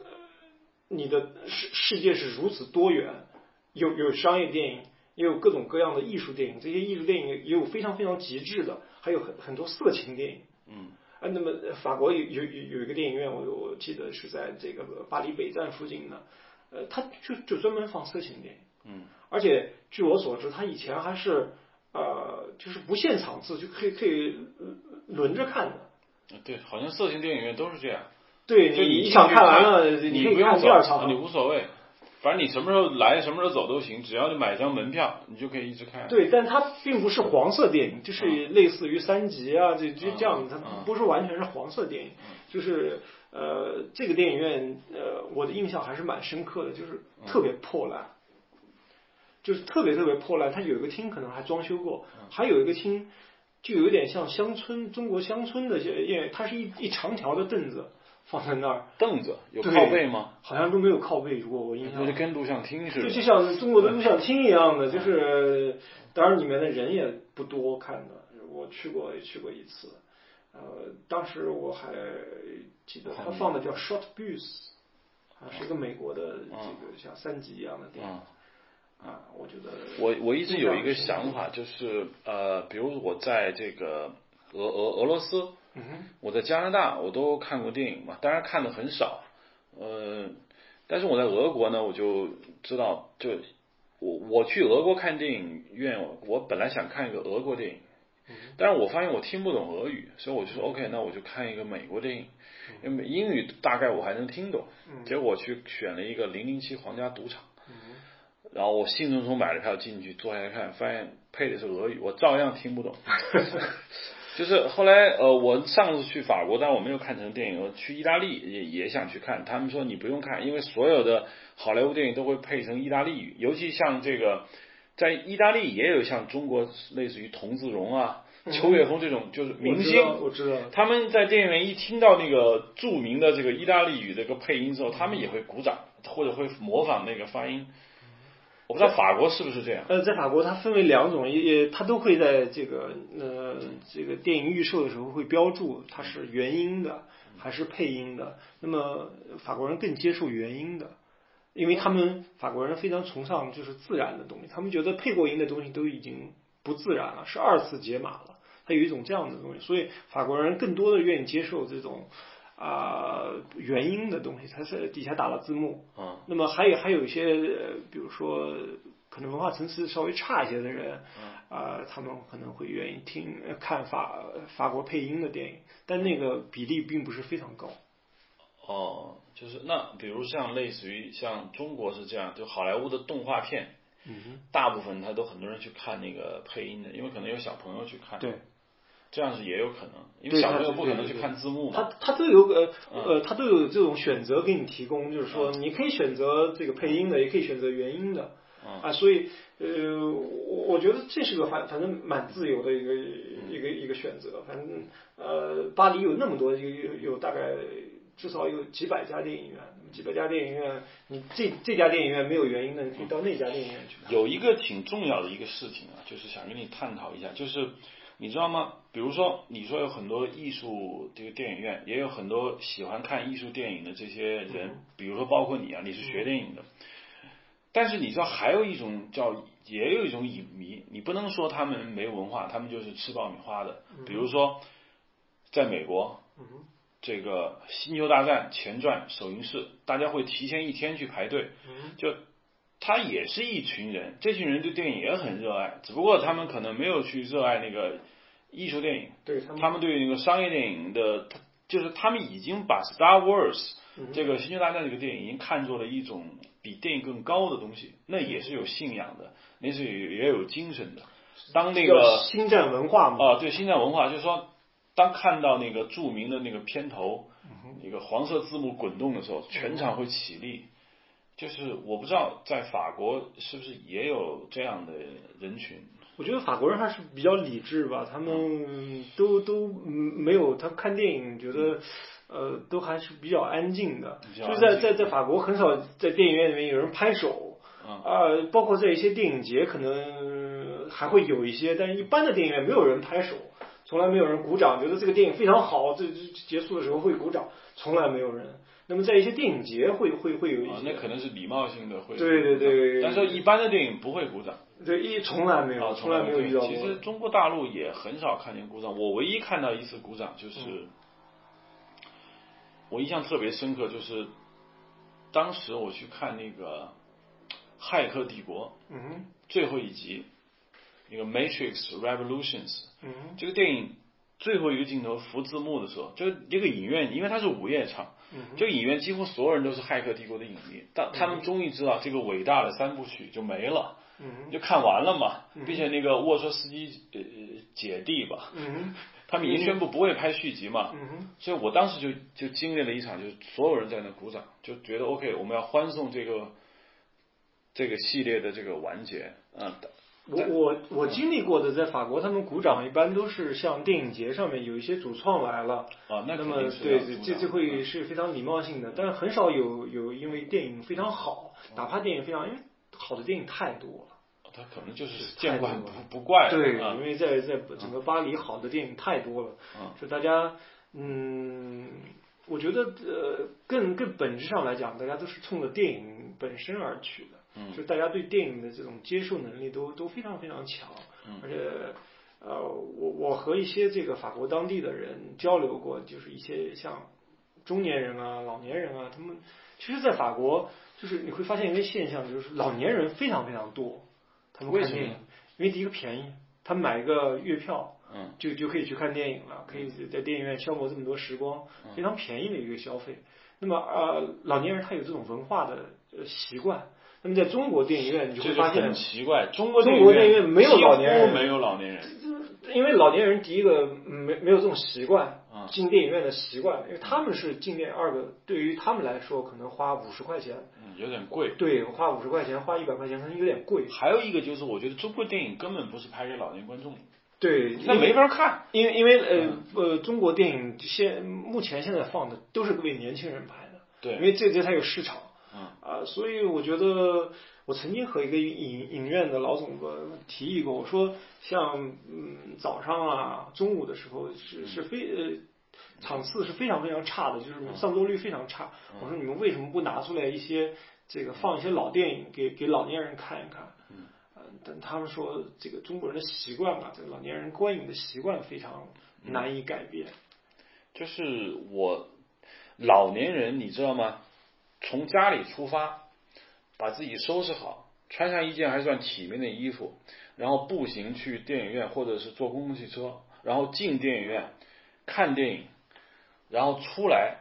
你的世世界是如此多元，有有商业电影。也有各种各样的艺术电影，这些艺术电影也有非常非常极致的，还有很很多色情电影。嗯，啊，那么法国有有有一个电影院，我我记得是在这个巴黎北站附近的，呃，他就就专门放色情电影。嗯，而且据我所知，他以前还是呃，就是不限场次，就可以可以轮着看的。对，好像色情电影院都是这样。对，就你一场看完了，你可以看第二场，你无所谓。反正你什么时候来，什么时候走都行，只要你买一张门票，你就可以一直看。对，但它并不是黄色电影，就是类似于三级啊，这这这样，它不是完全是黄色电影。就是呃，这个电影院呃，我的印象还是蛮深刻的，就是特别破烂，就是特别特别破烂。它有一个厅可能还装修过，还有一个厅就有点像乡村，中国乡村的，因为它是一一长条的凳子。放在那儿，凳子有靠背吗？好像都没有靠背，如果我印象。那就跟录像厅似的。就就像中国的录像厅一样的，就是当然里面的人也不多看的。我去过也去过一次，呃，当时我还记得他放的叫 Short Bus，啊，是一个美国的这个像三级一样的电影。啊，我觉得。我我一直有一个想法，就是呃，比如我在这个俄俄俄罗斯。我在加拿大我都看过电影嘛，当然看的很少，呃，但是我在俄国呢，我就知道，就我我去俄国看电影院，我本来想看一个俄国电影，但是我发现我听不懂俄语，所以我就说 OK，那我就看一个美国电影，因为英语大概我还能听懂，结果我去选了一个零零七皇家赌场，然后我兴冲冲买了票进去坐下来看，发现配的是俄语，我照样听不懂。(laughs) 就是后来，呃，我上次去法国，但我没有看成电影。我去意大利也也想去看，他们说你不用看，因为所有的好莱坞电影都会配成意大利语，尤其像这个，在意大利也有像中国类似于童自荣啊、邱月峰这种就是明星，我知道，他们在电影院一听到那个著名的这个意大利语这个配音之后，他们也会鼓掌或者会模仿那个发音。我不知道法国是不是这样？呃，在法国它分为两种，也它都会在这个呃这个电影预售的时候会标注它是原音的还是配音的。那么法国人更接受原音的，因为他们法国人非常崇尚就是自然的东西，他们觉得配过音的东西都已经不自然了，是二次解码了。他有一种这样的东西，所以法国人更多的愿意接受这种。啊，原音的东西，它是底下打了字幕。啊，那么还有还有一些，比如说可能文化层次稍微差一些的人，啊，他们可能会愿意听看法法国配音的电影，但那个比例并不是非常高。哦，就是那比如像类似于像中国是这样，就好莱坞的动画片，嗯，大部分他都很多人去看那个配音的，因为可能有小朋友去看。对。这样是也有可能，因为小朋友不可能去看字幕嘛。他他都有个呃，他都有这种选择给你提供，就是说你可以选择这个配音的，也可以选择原音的啊。所以呃，我我觉得这是个反反正蛮自由的一个一个一个选择。反正呃，巴黎有那么多有有有大概至少有几百家电影院，几百家电影院，你这这家电影院没有原因的，你可以到那家电影院去。有一个挺重要的一个事情啊，就是想跟你探讨一下，就是。你知道吗？比如说，你说有很多艺术这个电影院，也有很多喜欢看艺术电影的这些人，比如说包括你啊，你是学电影的。但是你知道，还有一种叫，也有一种影迷，你不能说他们没文化，他们就是吃爆米花的。比如说，在美国，这个《星球大战前传》首映式，大家会提前一天去排队，就。他也是一群人，这群人对电影也很热爱，只不过他们可能没有去热爱那个艺术电影。对，他们对那个商业电影的，他就是他们已经把《Star Wars》这个《星球大战》这个电影已经看作了一种比电影更高的东西，那也是有信仰的，那是也有精神的。当那个星战文化嘛，啊，对，星战文化就是说，当看到那个著名的那个片头，那个黄色字幕滚动的时候，全场会起立。就是我不知道在法国是不是也有这样的人群。我觉得法国人还是比较理智吧，他们都都没有他看电影觉得呃都还是比较安静的，就是在在在法国很少在电影院里面有人拍手啊，包括在一些电影节可能还会有一些，但一般的电影院没有人拍手，从来没有人鼓掌，觉得这个电影非常好，这这结束的时候会鼓掌，从来没有人。那么在一些电影节会会会有一些，那可能是礼貌性的会，对对对，但是一般的电影不会鼓掌。对，一从来没有，从来没有遇到过。其实中国大陆也很少看见鼓掌。我唯一看到一次鼓掌，就是我印象特别深刻，就是当时我去看那个《骇客帝国》嗯，最后一集，那个《Matrix Revolutions》嗯，这个电影最后一个镜头浮字幕的时候，就一个影院，因为它是午夜场，就影院几乎所有人都是《骇客帝国》的影迷，但他们终于知道这个伟大的三部曲就没了。嗯，就看完了嘛，并且那个沃车司机呃姐弟吧，嗯，他们已经宣布不会拍续集嘛，嗯，所以我当时就就经历了一场，就是所有人在那鼓掌，就觉得 OK，我们要欢送这个这个系列的这个完结啊。我我我经历过的，在法国他们鼓掌一般都是像电影节上面有一些主创来了啊，那么对对，这这会是非常礼貌性的，但是很少有有因为电影非常好，哪怕电影非常因为。好的电影太多了，他可能就是见怪不不怪。对，因为在在整个巴黎，好的电影太多了，就大家，嗯，我觉得呃，更更本质上来讲，大家都是冲着电影本身而去的，嗯，就大家对电影的这种接受能力都都非常非常强，嗯，而且呃，我我和一些这个法国当地的人交流过，就是一些像中年人啊、老年人啊，他们其实，在法国。就是你会发现一个现象，就是老年人非常非常多，他们看电影，因为第一个便宜，他们买一个月票，嗯，就就可以去看电影了，可以在电影院消磨这么多时光，非常便宜的一个消费。那么呃，老年人他有这种文化的习惯。那么在中国电影院，你就会发现很奇怪，中国中国电影院没有老年人，没有老年人，因为老年人第一个没没有这种习惯。进电影院的习惯，因为他们是进电影。二个对于他们来说，可能花五十块钱，嗯，有点贵。对，花五十块钱，花一百块钱，可能有点贵。还有一个就是，我觉得中国电影根本不是拍给老年观众的。对，那没法看，因为因为呃呃，中国电影现目前现在放的都是为年轻人拍的。对，因为这这才有市场。嗯啊，所以我觉得，我曾经和一个影影院的老总提议过，我说像嗯早上啊、中午的时候是是非呃。场次是非常非常差的，就是上座率非常差。我说你们为什么不拿出来一些这个放一些老电影给给老年人看一看？嗯，但他们说这个中国人的习惯啊，这个老年人观影的习惯非常难以改变。就是我老年人，你知道吗？从家里出发，把自己收拾好，穿上一件还算体面的衣服，然后步行去电影院，或者是坐公共汽车，然后进电影院看电影。然后出来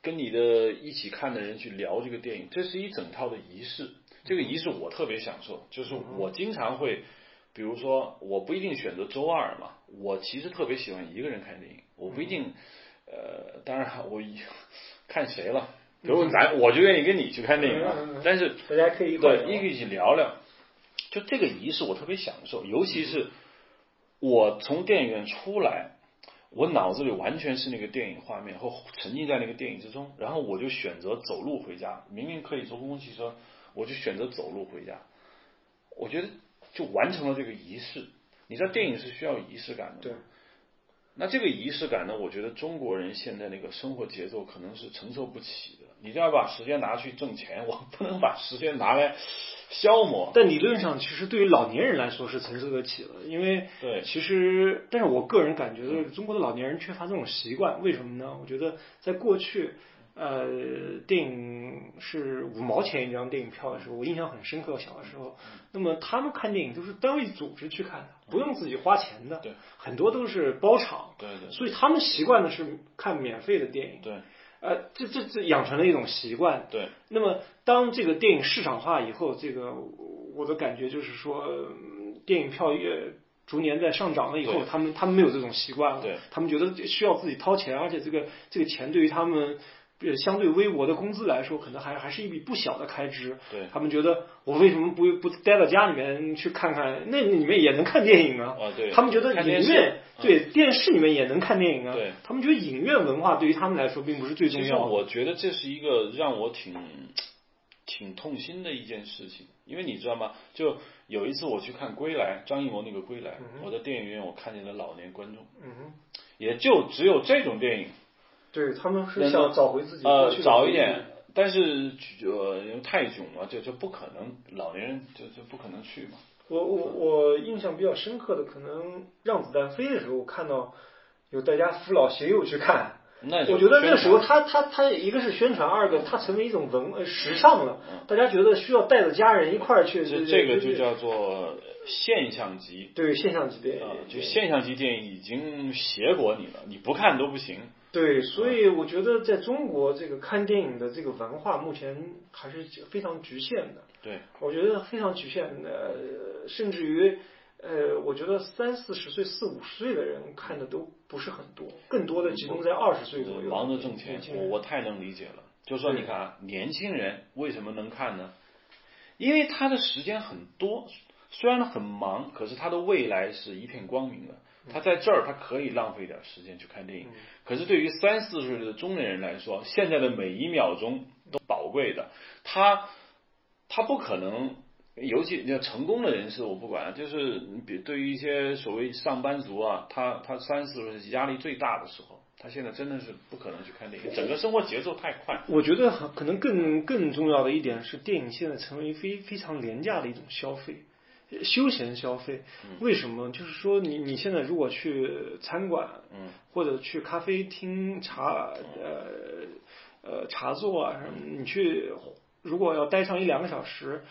跟你的一起看的人去聊这个电影，这是一整套的仪式。这个仪式我特别享受，就是我经常会，比如说我不一定选择周二嘛，我其实特别喜欢一个人看电影，我不一定，呃，当然我 (laughs) 看谁了，比如咱我就愿意跟你去看电影，但是大家可以对一个一起聊聊，就这个仪式我特别享受，尤其是我从电影院出来。我脑子里完全是那个电影画面，或沉浸在那个电影之中，然后我就选择走路回家。明明可以坐公共汽车，我就选择走路回家。我觉得就完成了这个仪式。你知道电影是需要仪式感的。对。那这个仪式感呢？我觉得中国人现在那个生活节奏可能是承受不起的。你就要把时间拿去挣钱，(laughs) 我不能把时间拿来。消磨，但理论上其实对于老年人来说是承受得起的，因为对，其实，但是我个人感觉，中国的老年人缺乏这种习惯，为什么呢？我觉得在过去，呃，电影是五毛钱一张电影票的时候，我印象很深刻，小的时候，那么他们看电影都是单位组织去看的，不用自己花钱的，对，很多都是包场，对对，所以他们习惯的是看免费的电影，对。呃，这这这养成了一种习惯。对。那么，当这个电影市场化以后，这个我的感觉就是说，电影票也逐年在上涨了以后，他们他们没有这种习惯了。对。他们觉得需要自己掏钱，而且这个这个钱对于他们呃相对微薄的工资来说，可能还还是一笔不小的开支。对他们觉得我为什么不不待到家里面去看看？那里面也能看电影啊。啊对他们觉得影院嗯对电视里面也能看电影啊。对他们觉得影院文化对于他们来说并不是最重要的。我觉得这是一个让我挺挺痛心的一件事情，因为你知道吗？就有一次我去看《归来》，张艺谋那个《归来》，我在电影院我看见了老年观众，嗯哼，也就只有这种电影，对他们是想找回自己过呃早一点，但是呃因为太囧了，就就不可能，老年人就就不可能去嘛。我我我印象比较深刻的，可能让子弹飞的时候看到有大家扶老携幼去看。那我觉得那个时候他他他一个是宣传，二个它成为一种文呃时尚了嗯，大家觉得需要带着家人一块儿去。这这个就叫做现象级。对现象级的啊，就现象级电影已经挟裹你了，你不看都不行。对，所以我觉得在中国这个看电影的这个文化目前还是非常局限的。对，我觉得非常局限的，呃甚至于，呃，我觉得三四十岁、四五十岁的人看的都不是很多，更多的集中在二十岁左右。忙着挣钱我我太能理解了。就说你看啊，年轻人为什么能看呢？因为他的时间很多，虽然很忙，可是他的未来是一片光明的。他在这儿，他可以浪费点时间去看电影。可是对于三四十岁的中年人来说，现在的每一秒钟都宝贵的。他他不可能，尤其你要成功的人士我不管，就是比对于一些所谓上班族啊，他他三四十岁压力最大的时候，他现在真的是不可能去看电影，整个生活节奏太快。我觉得可能更更重要的一点是，电影现在成为非非常廉价的一种消费，休闲消费。为什么？就是说你你现在如果去餐馆，嗯，或者去咖啡厅茶呃呃茶座啊什么，你去如果要待上一两个小时，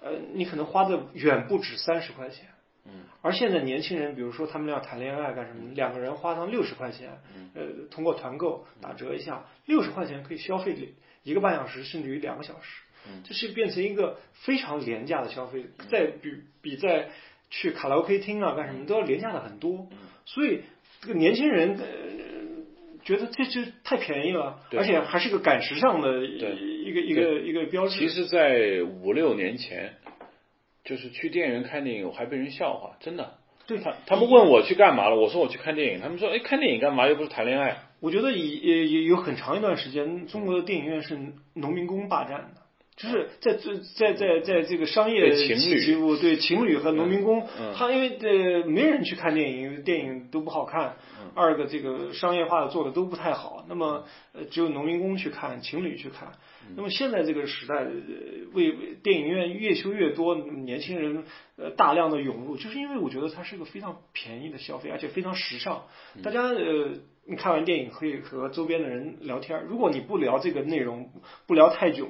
呃，你可能花的远不止三十块钱。嗯，而现在年轻人，比如说他们要谈恋爱干什么，两个人花上六十块钱，呃，通过团购打折一下，六十块钱可以消费一个半小时，甚至于两个小时，嗯这是变成一个非常廉价的消费，在比比在去卡拉 OK 厅啊干什么都要廉价的很多，所以这个年轻人呃觉得这就太便宜了，而且还是个赶时尚的一个一个一个标志。其实，在五六年前，就是去电影院看电影，我还被人笑话，真的。对他他们问我去干嘛了，我说我去看电影，他们说，哎，看电影干嘛？又不是谈恋爱。我觉得也也也有很长一段时间，中国的电影院是农民工霸占的，就是在这在在在这个商业对情侣起步，对情侣和农民工，嗯他因为呃没人去看电影，电影都不好看，嗯二个这个商业化的做的都不太好，那么呃只有农民工去看，情侣去看。嗯那么现在这个时代，呃为为电影院越修越多，年轻人呃大量的涌入，就是因为我觉得它是一个非常便宜的消费，而且非常时尚。嗯大家呃，你看完电影可以和周边的人聊天儿，如果你不聊这个内容，不聊太久，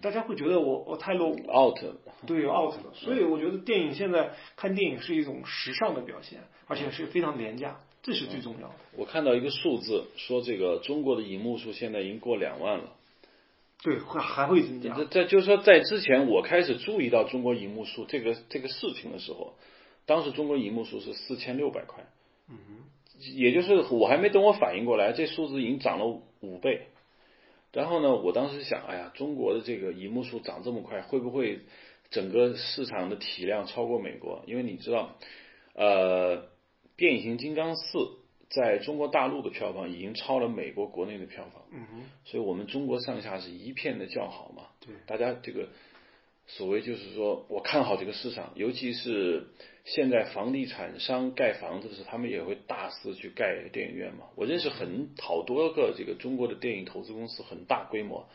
大家会觉得我我太落伍。out，对，out 了。所以我觉得电影现在看电影是一种时尚的表现，而且是非常廉价，这是最重要的。我看到一个数字，说这个中国的银幕数现在已经过两万了。对，会还会增加。这这就是说，在之前我开始注意到中国银幕数这个这个事情的时候，当时中国银幕数是四千六百块，嗯也就是我还没等我反应过来，这数字已经涨了五倍。然后呢，我当时想，哎呀，中国的这个银幕数涨这么快，会不会整个市场的体量超过美国？因为你知道，呃，变形金刚四在中国大陆的票房已经超了美国国内的票房，嗯哼，所以我们中国上下是一片的叫好嘛。对，大家这个所谓就是说我看好这个市场，尤其是现在房地产商盖房子的时候，他们也会大肆去盖电影院嘛。我认识很好多个这个中国的电影投资公司，很大规模，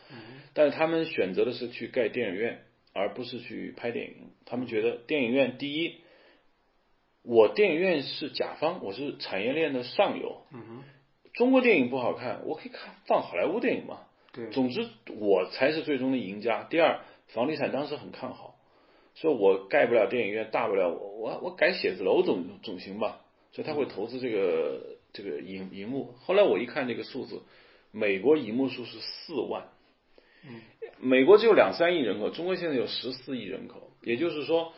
但是他们选择的是去盖电影院，而不是去拍电影。他们觉得电影院第一，我电影院是甲方，我是产业链的上游。嗯哼，中国电影不好看，我可以看放好莱坞电影嘛。对，总之，我才是最终的赢家。第二，房地产当时很看好，说我盖不了电影院，大不了我我我改写字楼总总行吧。所以他会投资这个这个银银幕。后来我一看这个数字，美国银幕数是四万，美国只有两三亿人口，中国现在有十四亿人口，也就是说，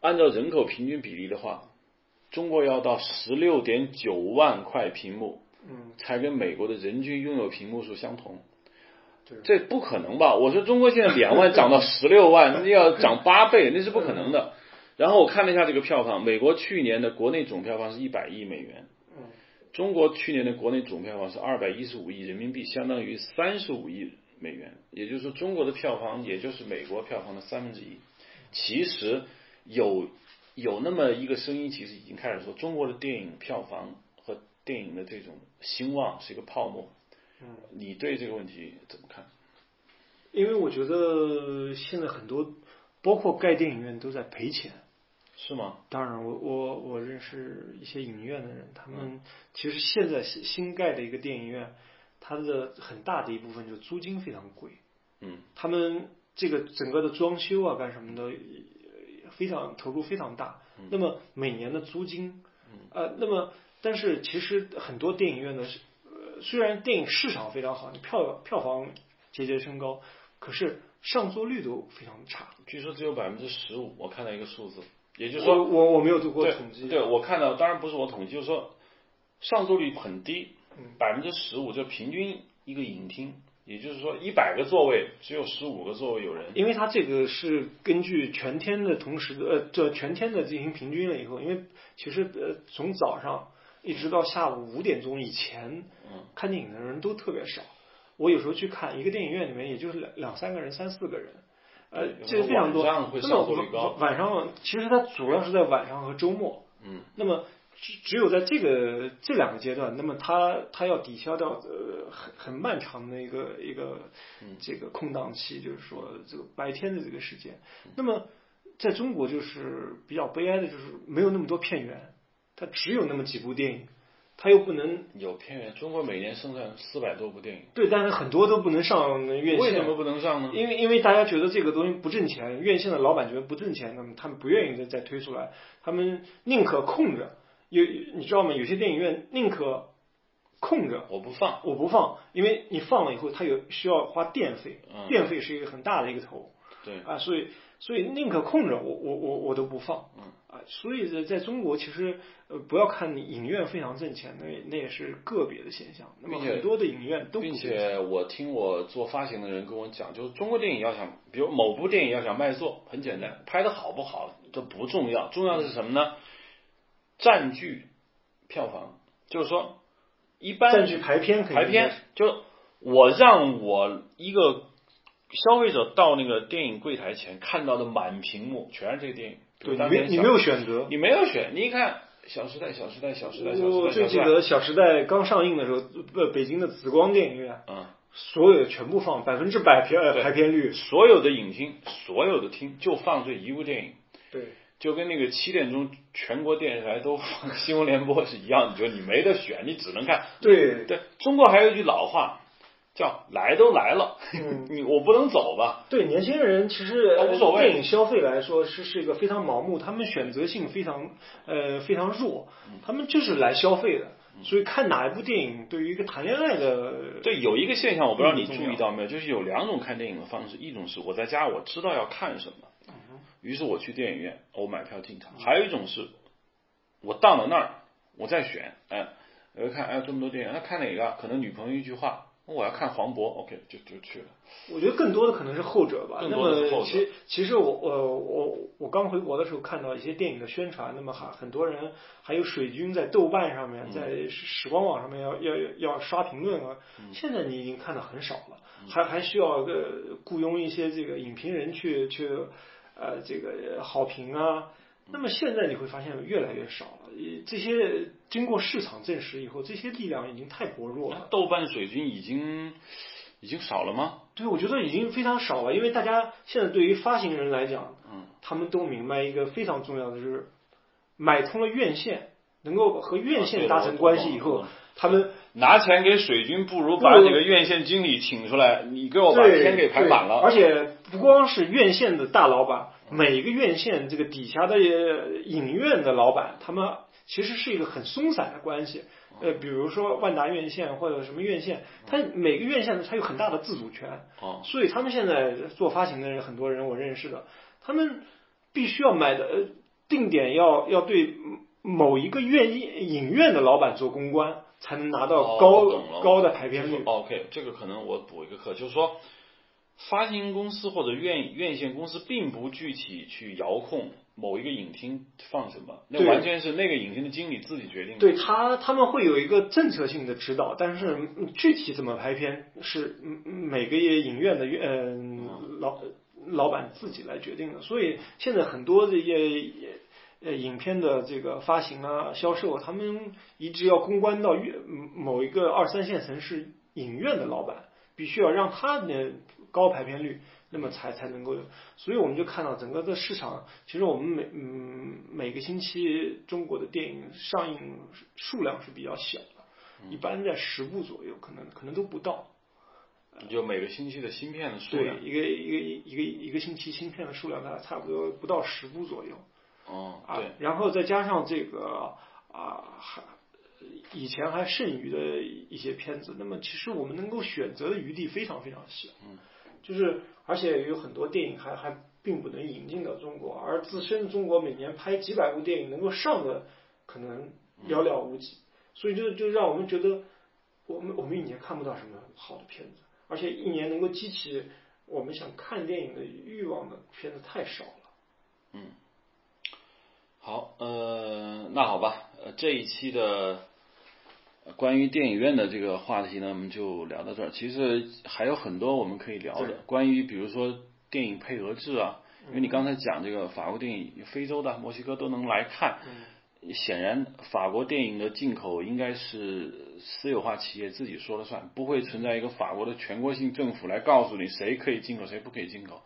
按照人口平均比例的话，中国要到十六点九万块屏幕，嗯，才跟美国的人均拥有屏幕数相同。这不可能吧？我说中国现在两万涨到十六万，(laughs) 那要涨八倍，那是不可能的。然后我看了一下这个票房，美国去年的国内总票房是一百亿美元，中国去年的国内总票房是二百一十五亿人民币，相当于三十五亿美元。也就是说，中国的票房也就是美国票房的三分之一。其实有有那么一个声音，其实已经开始说，中国的电影票房和电影的这种兴旺是一个泡沫。嗯，你对这个问题怎么看？因为我觉得现在很多，包括盖电影院都在赔钱。是吗？当然，我我我认识一些影院的人，他们其实现在新新盖的一个电影院，它的很大的一部分就租金非常贵。嗯。他们这个整个的装修啊，干什么的，非常投入非常大。那么每年的租金，呃，那么但是其实很多电影院呢，呃，虽然电影市场非常好，你票票房节节升高，可是上座率都非常差。据说只有百分之十五，我看到一个数字。也就是说，我我没有做过统计。对，我看到，当然不是我统计，就是说上座率很低，百分之十五，就平均一个影厅，也就是说一百个座位只有十五个座位有人。因为它这个是根据全天的同时的呃，这全天的进行平均了以后，因为其实呃从早上一直到下午五点钟以前，看电影的人都特别少。我有时候去看一个电影院里面，也就是两两三个人、三四个人。呃，这个非常多。那么晚上其实它主要是在晚上和周末。嗯。那么只只有在这个这两个阶段，那么它它要抵消掉呃很很漫长的一个一个这个空档期，就是说这个白天的这个时间。那么在中国就是比较悲哀的就是没有那么多片源，它只有那么几部电影。它又不能有片源。中国每年生产四百多部电影。对，但是很多都不能上院线。为什么不能上呢？因为因为大家觉得这个东西不挣钱，院线的老板觉得不挣钱，那么他们不愿意再再推出来，他们宁可空着。有你知道吗？有些电影院宁可空着，我不放，我不放，因为你放了以后，它有需要花电费，电费是一个很大的一个头。对啊，所以所以宁可空着，我我我我都不放。嗯啊，所以在在中国，其实呃，不要看影院非常挣钱，那那也是个别的现象。那么很多的影院都并且我听我做发行的人跟我讲，就是中国电影要想，比如某部电影要想卖座，很简单，拍的好不好都不重要，重要的是什么呢？占据票房，就是说一般占据排片排片，就我让我一个消费者到那个电影柜台前看到的满屏幕全是这个电影。对，你没你没有选择，你没有选。你一看《小时代》，《小时代》，《小时代》，我最记得《小时代》刚上映的时候，呃，北京的紫光电影院，嗯，所有全部放百分之百片排片率，所有的影厅，所有的厅就放这一部电影。对，就跟那个七点钟全国电视台都放新闻联播是一样的，就你没得选，你只能看。对对，中国还有一句老话。叫来都来了，(laughs) 你我不能走吧？对年轻人，其实无所谓。电影消费来说是是一个非常盲目，他们选择性非常呃非常弱，他们就是来消费的。所以看哪一部电影，对于一个谈恋爱的，对有一个现象，我不知道你注意到没有，就是有两种看电影的方式，一种是我在家我知道要看什么，于是我去电影院我买票进场；还有一种是，我到了那儿我再选，哎，我看哎这么多电影，那看哪个？可能女朋友一句话。我要看黄渤，OK，就就去了。我觉得更多的可能是后者吧。那么，其其实我我我我刚回国的时候看到一些电影的宣传，那么还很多人还有水军在豆瓣上面，在时光网上面要要要刷评论啊。现在你已经看的很少了，还还需要个雇佣一些这个影评人去去呃这个好评啊。那么现在你会发现越来越少了，这些经过市场证实以后，这些力量已经太薄弱了。豆瓣水军已经已经少了吗？对，我觉得已经非常少了，因为大家现在对于发行人来讲，嗯，他们都明白一个非常重要的，就是买通了院线，能够和院线达成关系以后，他们拿钱给水军，不如把这个院线经理请出来，你给我把钱给排满了。而且不光是院线的大老板。每一个院线这个底下的影院的老板，他们其实是一个很松散的关系。呃，比如说万达院线或者什么院线，它每个院线它有很大的自主权。哦。所以他们现在做发行的人，很多人我认识的，他们必须要买的定点要要对某一个院影院的老板做公关，才能拿到高高的排片率。OK，这个可能我补一个课，就是说，发行公司或者院院线公司并不具体去遥控某一个影厅放什么，那完全是那个影厅的经理自己决定。对他，他们会有一个政策性的指导，但是具体怎么拍片是每个影院的院老老板自己来决定的。所以现在很多这些。呃，影片的这个发行啊、销售，他们一直要公关到院某一个二三线城市影院的老板，必须要让他的高排片率，那么才才能够。所以我们就看到整个的市场，其实我们每嗯每个星期中国的电影上映数量是比较小的，一般在十部左右，可能可能都不到。就每个星期的芯片的数量，对，一个一个一个一个星期芯片的数量大概差不多不到十部左右。哦，对，然后再加上这个啊，还以前还剩余的一些片子，那么其实我们能够选择的余地非常非常小，嗯，就是而且有很多电影还还并不能引进到中国，而自身中国每年拍几百部电影能够上的可能寥寥无几，所以就就让我们觉得我们我们一年看不到什么好的片子，而且一年能够激起我们想看电影的欲望的片子太少了，嗯。好，呃，那好吧，呃，这一期的关于电影院的这个话题呢，我们就聊到这儿。其实还有很多我们可以聊的，关于比如说电影配额制啊，因为你刚才讲这个法国电影、非洲的、墨西哥都能来看，显然法国电影的进口应该是私有化企业自己说了算，不会存在一个法国的全国性政府来告诉你谁可以进口，谁不可以进口。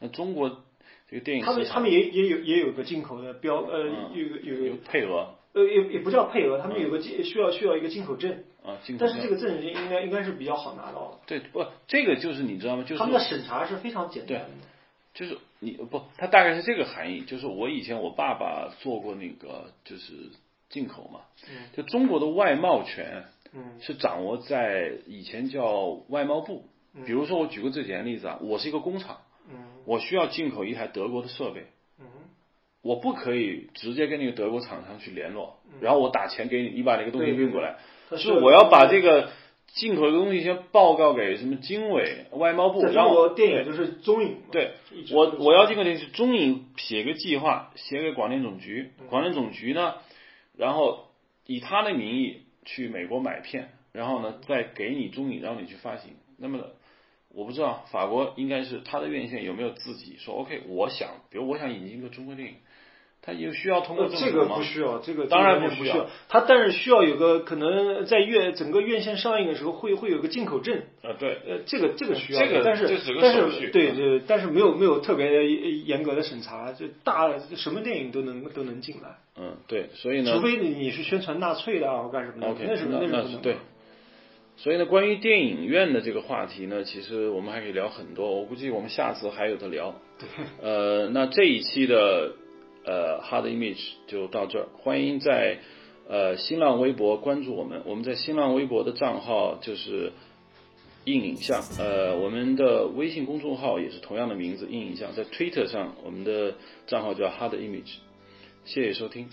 那中国。这个电影，他们他们也也有也有个进口的标，呃，有个有有配额，呃，也也不叫配额，他们有个进需要需要一个进口证啊，进口证，但是这个证应该应该是比较好拿到的。对，不，这个就是你知道吗？就是他们的审查是非常简单的。就是你不，它大概是这个含义，就是我以前我爸爸做过那个就是进口嘛，嗯，就中国的外贸权，嗯，是掌握在以前叫外贸部，比如说我举个最简单的例子啊，我是一个工厂。嗯我需要进口一台德国的设备，我不可以直接跟那个德国厂商去联络，然后我打钱给你，你把那个东西运过来，是我要把这个进口的东西先报告给什么经纬、外贸部，然后电影就是中影，对，我我要进口的是中影写个计划，写给广电总局，广电总局呢，然后以他的名义去美国买片，然后呢再给你中影让你去发行，那么。我不知道法国应该是他的院线有没有自己说 OK，我想，比如我想引进一个中国电影，他有需要通过这个不需要，这个当然不需要，他但是需要有个可能在院整个院线上映的时候会会有个进口证啊，对，呃，这个这个需要，这个但是但是对对，但是没有没有特别严格的审查，就大什么电影都能都能进来，嗯，对，所以呢，除非你你是宣传纳粹的啊或干什么的那是那是不能对。所以呢，关于电影院的这个话题呢，其实我们还可以聊很多。我估计我们下次还有的聊。对。呃，那这一期的呃 Hard Image 就到这儿。欢迎在呃新浪微博关注我们。我们在新浪微博的账号就是硬影像。呃，我们的微信公众号也是同样的名字硬影像。在 Twitter 上，我们的账号叫 Hard Image。谢谢收听。